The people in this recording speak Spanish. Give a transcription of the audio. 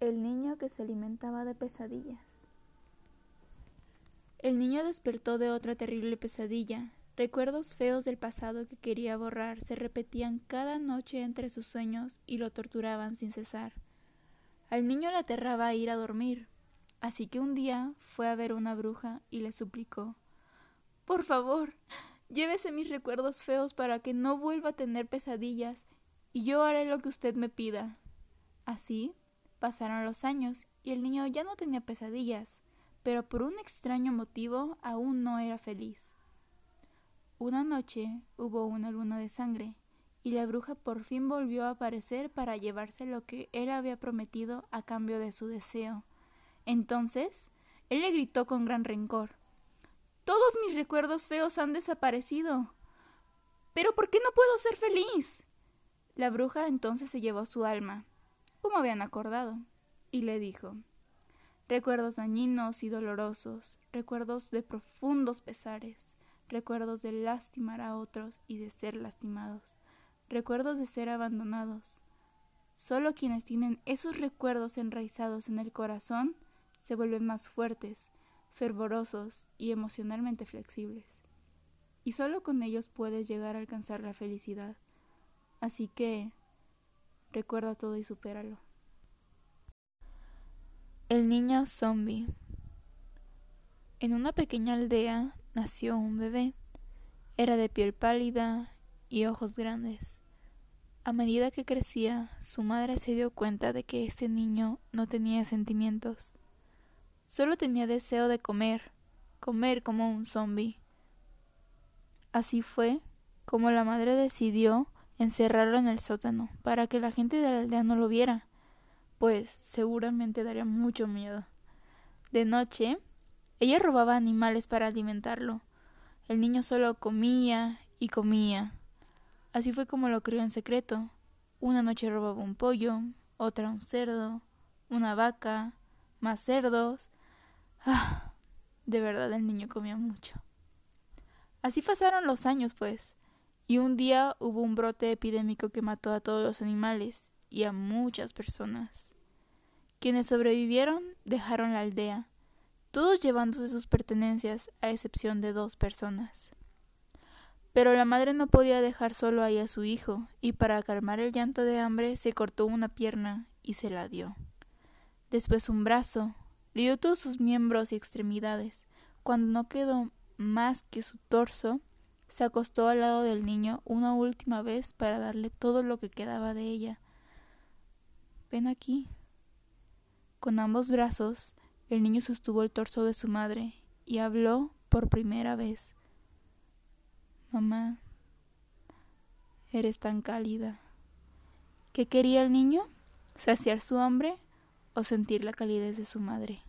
El niño que se alimentaba de pesadillas. El niño despertó de otra terrible pesadilla. Recuerdos feos del pasado que quería borrar se repetían cada noche entre sus sueños y lo torturaban sin cesar. Al niño le aterraba ir a dormir, así que un día fue a ver una bruja y le suplicó Por favor, llévese mis recuerdos feos para que no vuelva a tener pesadillas, y yo haré lo que usted me pida. Así pasaron los años y el niño ya no tenía pesadillas, pero por un extraño motivo aún no era feliz. Una noche hubo una luna de sangre, y la bruja por fin volvió a aparecer para llevarse lo que él había prometido a cambio de su deseo. Entonces, él le gritó con gran rencor Todos mis recuerdos feos han desaparecido. Pero ¿por qué no puedo ser feliz? La bruja entonces se llevó su alma, como habían acordado, y le dijo Recuerdos dañinos y dolorosos, recuerdos de profundos pesares, recuerdos de lastimar a otros y de ser lastimados, recuerdos de ser abandonados. Solo quienes tienen esos recuerdos enraizados en el corazón se vuelven más fuertes, fervorosos y emocionalmente flexibles. Y solo con ellos puedes llegar a alcanzar la felicidad. Así que recuerda todo y supéralo. El niño zombie. En una pequeña aldea nació un bebé. Era de piel pálida y ojos grandes. A medida que crecía, su madre se dio cuenta de que este niño no tenía sentimientos. Solo tenía deseo de comer, comer como un zombi. Así fue como la madre decidió encerrarlo en el sótano para que la gente de la aldea no lo viera pues seguramente daría mucho miedo. De noche, ella robaba animales para alimentarlo. El niño solo comía y comía. Así fue como lo crió en secreto. Una noche robaba un pollo, otra un cerdo, una vaca, más cerdos. Ah, de verdad el niño comía mucho. Así pasaron los años, pues, y un día hubo un brote epidémico que mató a todos los animales y a muchas personas. Quienes sobrevivieron dejaron la aldea, todos llevándose sus pertenencias, a excepción de dos personas. Pero la madre no podía dejar solo ahí a su hijo, y para calmar el llanto de hambre se cortó una pierna y se la dio. Después un brazo, le dio todos sus miembros y extremidades. Cuando no quedó más que su torso, se acostó al lado del niño una última vez para darle todo lo que quedaba de ella. Ven aquí, con ambos brazos, el niño sostuvo el torso de su madre y habló por primera vez. Mamá, eres tan cálida. ¿Qué quería el niño? ¿Saciar su hambre o sentir la calidez de su madre?